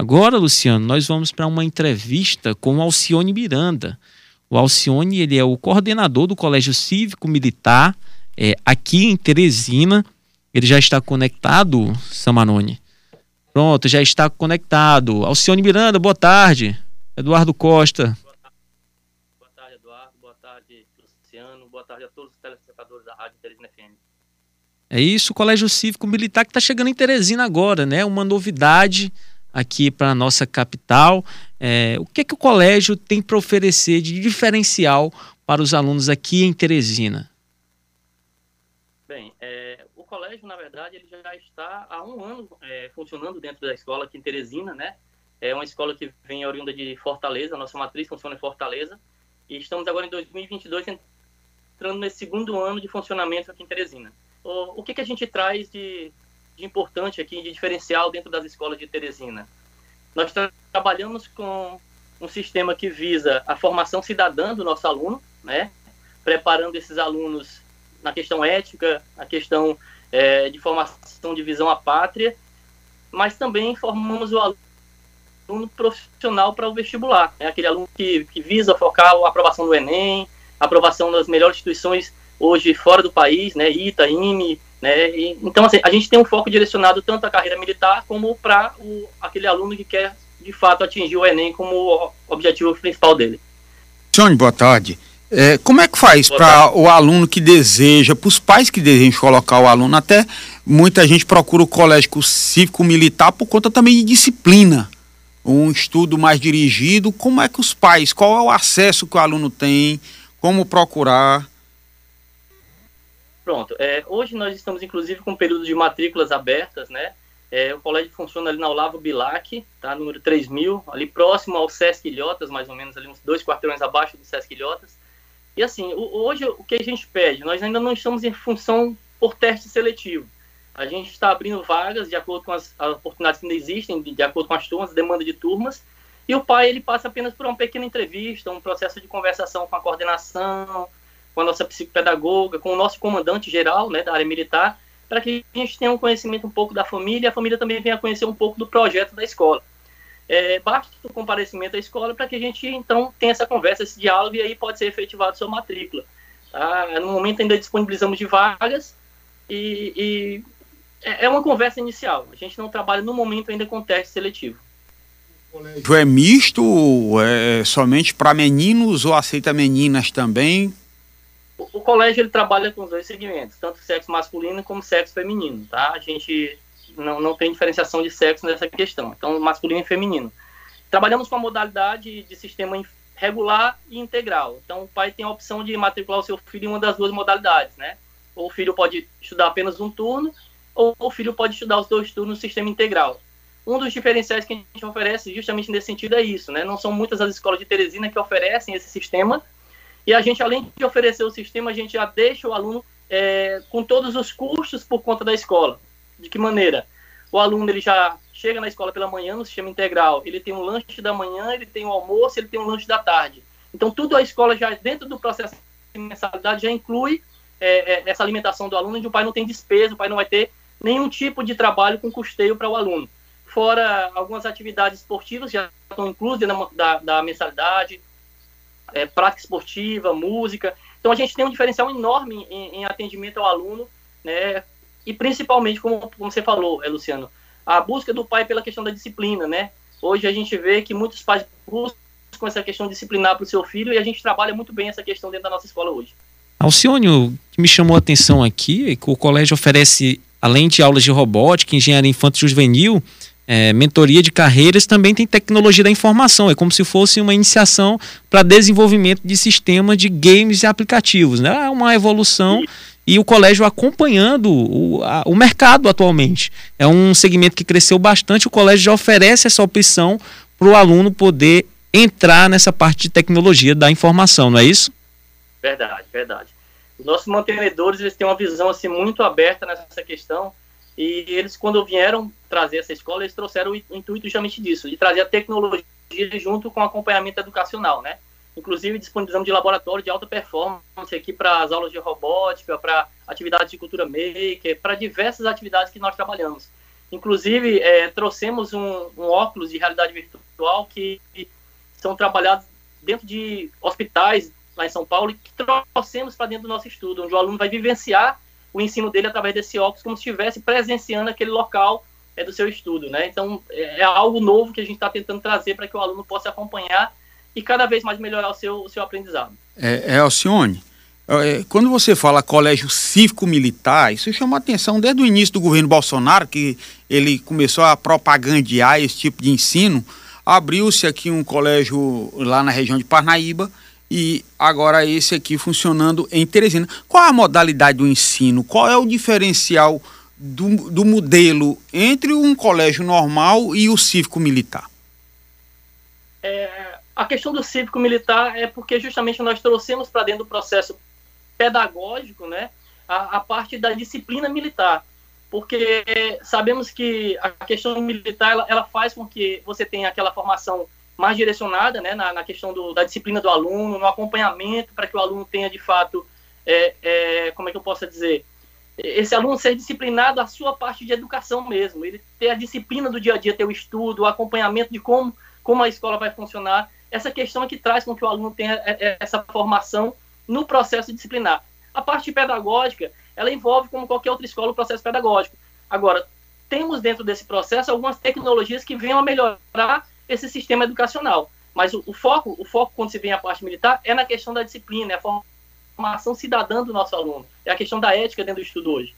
Agora, Luciano, nós vamos para uma entrevista com o Alcione Miranda. O Alcione ele é o coordenador do Colégio Cívico Militar é, aqui em Teresina. Ele já está conectado, Samanone? Pronto, já está conectado. Alcione Miranda, boa tarde. Eduardo Costa. Boa tarde, Eduardo. Boa tarde, Luciano. Boa tarde a todos os telespectadores da Rádio Teresina FM. É isso, o Colégio Cívico Militar que está chegando em Teresina agora, né? Uma novidade aqui para a nossa capital. É, o que, que o colégio tem para oferecer de diferencial para os alunos aqui em Teresina? Bem, é, o colégio, na verdade, ele já está há um ano é, funcionando dentro da escola aqui em Teresina, né? É uma escola que vem oriunda de Fortaleza, nossa matriz funciona em Fortaleza. E estamos agora em 2022 entrando nesse segundo ano de funcionamento aqui em Teresina. O, o que, que a gente traz de, de importante aqui, de diferencial dentro das escolas de Teresina? Nós tra trabalhamos com um sistema que visa a formação cidadã do nosso aluno, né? preparando esses alunos na questão ética, na questão é, de formação de visão à pátria, mas também formamos o aluno profissional para o vestibular, é aquele aluno que, que visa focar a aprovação do Enem, aprovação das melhores instituições hoje fora do país, né, ITA, IME, né, e, então assim, a gente tem um foco direcionado tanto à carreira militar como para aquele aluno que quer de fato atingir o Enem como objetivo principal dele. Johnny, boa tarde. É, como é que faz para o aluno que deseja, para os pais que desejam colocar o aluno, até muita gente procura o colégio cívico-militar por conta também de disciplina, um estudo mais dirigido. Como é que os pais, qual é o acesso que o aluno tem, como procurar? Pronto, é, hoje nós estamos inclusive com um período de matrículas abertas, né? É, o colégio funciona ali na Olavo Bilac, tá? número 3000, ali próximo ao Sesc Ilhotas, mais ou menos ali uns dois quarteirões abaixo do Sesc Ilhotas. E assim, hoje o que a gente pede? Nós ainda não estamos em função por teste seletivo. A gente está abrindo vagas de acordo com as, as oportunidades que ainda existem, de, de, acordo com as turmas, demanda de turmas. E o pai ele passa apenas por uma pequena entrevista, um processo de conversação com a coordenação, com a nossa psicopedagoga, com o nosso comandante geral né, da área militar, para que a gente tenha um conhecimento um pouco da família e a família também venha conhecer um pouco do projeto da escola é, basta o comparecimento à escola para que a gente, então, tenha essa conversa, esse diálogo, e aí pode ser efetivado sua matrícula. Tá? No momento ainda disponibilizamos de vagas e, e é, é uma conversa inicial. A gente não trabalha no momento ainda com teste seletivo. O colégio é misto, é somente para meninos ou aceita meninas também? O, colégio ele trabalha com os dois segmentos, tanto sexo masculino como sexo feminino, tá? A gente não, não tem diferenciação de sexo nessa questão. Então, masculino e feminino. Trabalhamos com a modalidade de sistema regular e integral. Então, o pai tem a opção de matricular o seu filho em uma das duas modalidades, né? Ou o filho pode estudar apenas um turno, ou o filho pode estudar os dois turnos no sistema integral. Um dos diferenciais que a gente oferece justamente nesse sentido é isso, né? Não são muitas as escolas de Teresina que oferecem esse sistema, e a gente, além de oferecer o sistema, a gente já deixa o aluno é, com todos os custos por conta da escola. De que maneira? O aluno ele já chega na escola pela manhã no sistema integral, ele tem um lanche da manhã, ele tem um almoço, ele tem um lanche da tarde. Então tudo a escola já dentro do processo de mensalidade já inclui é, é, essa alimentação do aluno, onde o pai não tem despesa, o pai não vai ter nenhum tipo de trabalho com custeio para o aluno. Fora algumas atividades esportivas já estão inclusas da, da, da mensalidade, é, prática esportiva, música. Então a gente tem um diferencial enorme em, em atendimento ao aluno, né, e principalmente, como, como você falou, é, Luciano, a busca do pai pela questão da disciplina, né? Hoje a gente vê que muitos pais buscam essa questão disciplinar para o seu filho e a gente trabalha muito bem essa questão dentro da nossa escola hoje. Alcione, o que me chamou a atenção aqui é que o colégio oferece, além de aulas de robótica, engenharia infantil juvenil, é, mentoria de carreiras, também tem tecnologia da informação. É como se fosse uma iniciação para desenvolvimento de sistemas de games e aplicativos. Né? É uma evolução e o colégio acompanhando o, a, o mercado atualmente. É um segmento que cresceu bastante, o colégio já oferece essa opção para o aluno poder entrar nessa parte de tecnologia da informação, não é isso? Verdade, verdade. Os nossos mantenedores eles têm uma visão assim muito aberta nessa questão e eles quando vieram trazer essa escola eles trouxeram o intuito justamente disso, de trazer a tecnologia junto com o acompanhamento educacional, né? Inclusive, disponibilizamos de laboratório de alta performance aqui para as aulas de robótica, para atividades de cultura maker, para diversas atividades que nós trabalhamos. Inclusive, é, trouxemos um, um, óculos de realidade virtual que são trabalhados dentro de hospitais lá em São Paulo e que trouxemos para dentro do nosso estudo, onde o aluno vai vivenciar o ensino dele através desse óculos como se estivesse presenciando aquele local é, do seu estudo, né? Então, é, é algo novo que a gente está tentando trazer para que o aluno possa acompanhar e cada vez mais melhorar o seu, o seu aprendizado. É, é Alcione, é, quando você fala colégio cívico-militar, isso chamou atenção desde o início do governo Bolsonaro, que ele começou a propagandear esse tipo de ensino. Abriu-se aqui um colégio lá na região de Parnaíba e agora esse aqui funcionando em Teresina. Qual a modalidade do ensino? Qual é o diferencial do, do modelo entre um colégio normal e o cívico-militar? É, a questão do cívico-militar é porque justamente nós trouxemos para dentro do processo pedagógico, né, a, a, parte da disciplina militar, porque sabemos que a questão militar ela, ela faz com que você tenha aquela formação mais direcionada, né, na, na questão do, da disciplina do aluno, no acompanhamento para que o aluno tenha de fato, é, é, como é que eu posso dizer, esse aluno ser disciplinado a sua parte de educação mesmo, ele ter a disciplina do dia a dia, ter o estudo, o acompanhamento de como, como a escola vai funcionar, essa questão é que traz com que o aluno tenha é, é, essa formação no processo disciplinar. A parte pedagógica, ela envolve, como qualquer outra escola, o processo pedagógico. Agora, temos dentro desse processo algumas tecnologias que venham a melhorar esse sistema educacional. Mas o, o foco, o foco quando se vem a parte militar, é na questão da disciplina, é a formação cidadã do nosso aluno, é a questão da ética dentro do estudo hoje.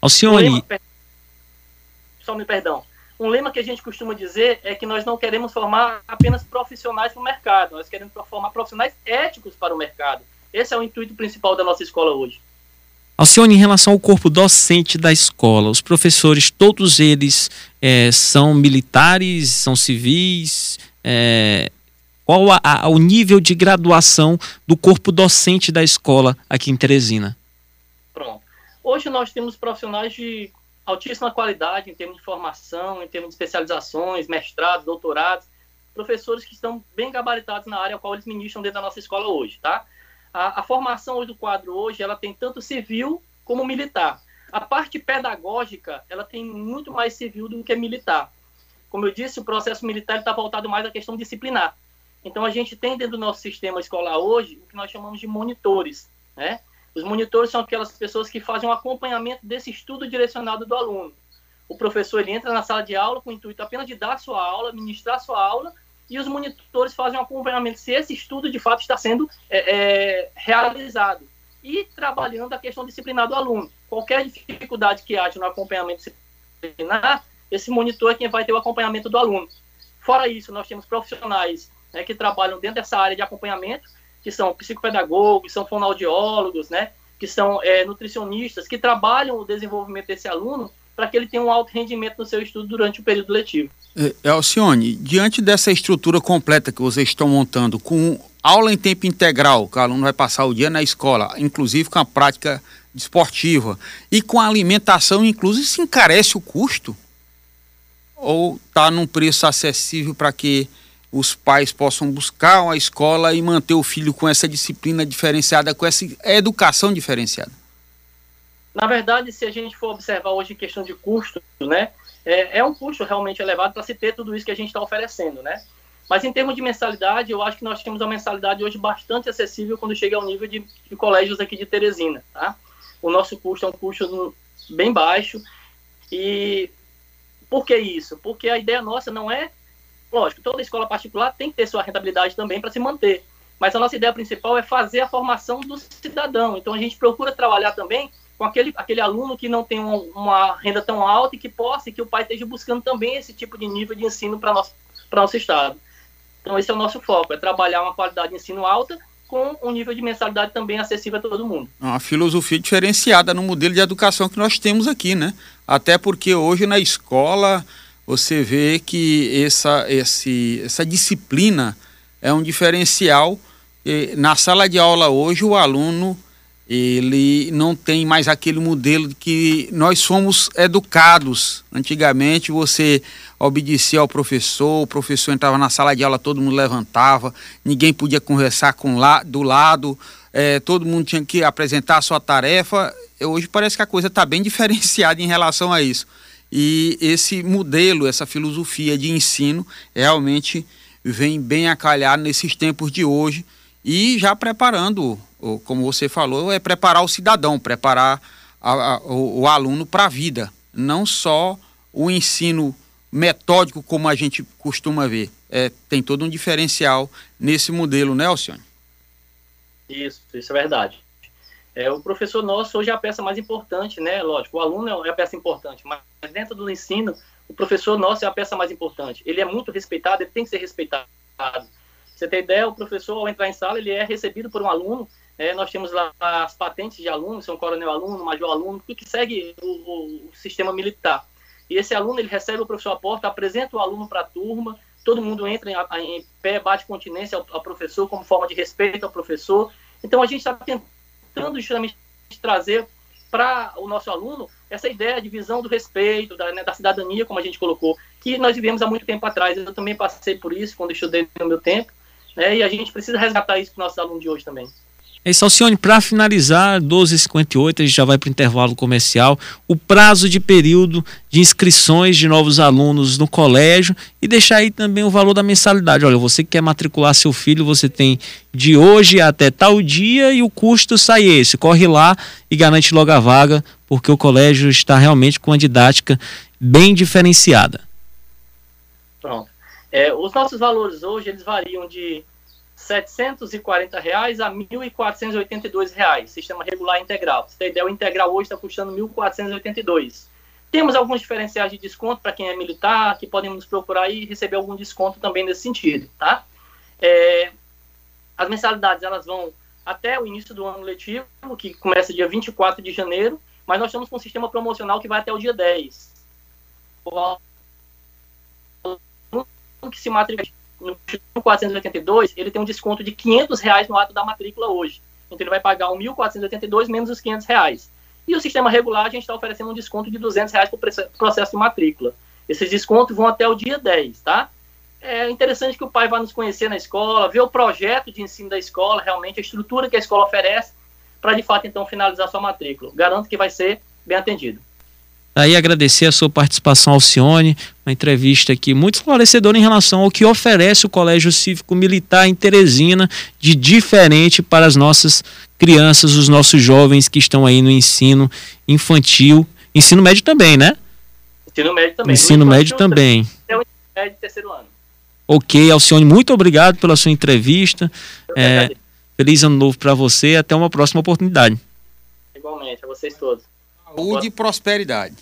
Alcione... Um só me perdão. Um lema que a gente costuma dizer é que nós não queremos formar apenas profissionais para o mercado, nós queremos formar profissionais éticos para o mercado. Esse é o intuito principal da nossa escola hoje. Alcione, em relação ao corpo docente da escola, os professores, todos eles é, são militares, são civis? É, qual a, a, o nível de graduação do corpo docente da escola aqui em Teresina? Pronto. Hoje nós temos profissionais de altíssima qualidade em termos de formação, em termos de especializações, mestrados, doutorados, professores que estão bem gabaritados na área a qual eles ministram dentro da nossa escola hoje, tá? a, a formação do quadro hoje ela tem tanto civil como militar. A parte pedagógica ela tem muito mais civil do que militar. Como eu disse, o processo militar está voltado mais à questão disciplinar. Então a gente tem dentro do nosso sistema escolar hoje o que nós chamamos de monitores, né? Os monitores são aquelas pessoas que fazem um acompanhamento desse estudo direcionado do aluno. O professor ele entra na sala de aula com o intuito apenas de dar sua aula, ministrar sua aula e os monitores fazem um acompanhamento se esse estudo de fato está sendo é, é, realizado e trabalhando a questão disciplinar do aluno. Qualquer dificuldade que haja no acompanhamento disciplinar, esse monitor é quem vai ter o acompanhamento do aluno. Fora isso, nós temos profissionais né, que trabalham dentro dessa área de acompanhamento, que são psicopedagogos, são fonoaudiólogos, né, que são é, nutricionistas, que trabalham o desenvolvimento desse aluno para que ele tenha um alto rendimento no seu estudo durante o período letivo. É, Alcione, diante dessa estrutura completa que vocês estão montando, com aula em tempo integral, que o aluno vai passar o dia na escola, inclusive com a prática esportiva, e com a alimentação, inclusive, se encarece o custo? Ou está num preço acessível para que os pais possam buscar uma escola e manter o filho com essa disciplina diferenciada, com essa educação diferenciada? Na verdade, se a gente for observar hoje em questão de custo, né, é, é um custo realmente elevado para se ter tudo isso que a gente está oferecendo, né? Mas em termos de mensalidade, eu acho que nós temos uma mensalidade hoje bastante acessível quando chega ao nível de, de colégios aqui de Teresina, tá? O nosso custo é um custo bem baixo e por que isso? Porque a ideia nossa não é, lógico, toda escola particular tem que ter sua rentabilidade também para se manter, mas a nossa ideia principal é fazer a formação do cidadão. Então a gente procura trabalhar também com aquele, aquele aluno que não tem uma, uma renda tão alta e que possa, e que o pai esteja buscando também esse tipo de nível de ensino para nosso, nosso estado. Então, esse é o nosso foco, é trabalhar uma qualidade de ensino alta com um nível de mensalidade também acessível a todo mundo. Uma filosofia diferenciada no modelo de educação que nós temos aqui, né? Até porque hoje na escola você vê que essa, esse, essa disciplina é um diferencial. Na sala de aula hoje o aluno ele não tem mais aquele modelo que nós fomos educados. Antigamente você obedecia ao professor, o professor entrava na sala de aula, todo mundo levantava, ninguém podia conversar com lá, do lado, é, todo mundo tinha que apresentar a sua tarefa. Hoje parece que a coisa está bem diferenciada em relação a isso. E esse modelo, essa filosofia de ensino realmente vem bem a calhar nesses tempos de hoje e já preparando, como você falou, é preparar o cidadão, preparar a, a, o, o aluno para a vida, não só o ensino metódico como a gente costuma ver. É, tem todo um diferencial nesse modelo, né, Alcione? Isso, isso é verdade. É, o professor nosso hoje é a peça mais importante, né? Lógico, o aluno é a peça importante, mas dentro do ensino, o professor nosso é a peça mais importante. Ele é muito respeitado, ele tem que ser respeitado. Você tem ideia, o professor, ao entrar em sala, ele é recebido por um aluno. É, nós temos lá as patentes de aluno, são coronel aluno, major aluno, que segue o, o, o sistema militar. E esse aluno, ele recebe o professor à porta, apresenta o aluno para a turma, todo mundo entra em, em, pé, bate continência ao, ao professor como forma de respeito ao professor. Então, a gente está tentando justamente trazer para o nosso aluno essa ideia de visão do respeito, da, né, da, cidadania, como a gente colocou, que nós vivemos há muito tempo atrás. Eu também passei por isso quando estudei no meu tempo, né, e a gente precisa resgatar isso para os nossos alunos de hoje também. É isso, Alcione, para finalizar, 12h58, a gente já vai para o intervalo comercial, o prazo de período de inscrições de novos alunos no colégio e deixar aí também o valor da mensalidade. Olha, você que quer matricular seu filho, você tem de hoje até tal dia e o custo sai esse. Corre lá e garante logo a vaga, porque o colégio está realmente com uma didática bem diferenciada. Pronto. É, os nossos valores hoje, eles variam de 740 reais a 1.482 reais, sistema regular integral. Você tem ideia, o integral hoje está custando 1.482. Temos alguns diferenciais de desconto para quem é militar, que podem nos procurar e receber algum desconto também nesse sentido, tá? É, as mensalidades, elas vão até o início do ano letivo, que começa dia 24 de janeiro, mas nós estamos com um sistema promocional que vai até o dia 10. O que se matricula no 482, ele tem um desconto de 500 reais no ato da matrícula hoje. Então ele vai pagar o 1.482 menos os 500 reais. E o sistema regular, a gente está oferecendo um desconto de 200 reais o processo de matrícula. Esses descontos vão até o dia 10, tá? É interessante que o pai vá nos conhecer na escola, ver o projeto de ensino da escola, realmente a estrutura que a escola oferece, para de fato então finalizar sua matrícula. Garanto que vai ser bem atendido. Aí agradecer a sua participação, Alcione, uma entrevista aqui muito esclarecedora em relação ao que oferece o Colégio Cívico Militar em Teresina de diferente para as nossas crianças, os nossos jovens que estão aí no ensino infantil, ensino médio também, né? Ensino médio também. Ensino médio também. É o médio terceiro ano. Ok, Alcione, muito obrigado pela sua entrevista. É, feliz ano novo para você. Até uma próxima oportunidade. Igualmente, a vocês todos. Saúde e prosperidade.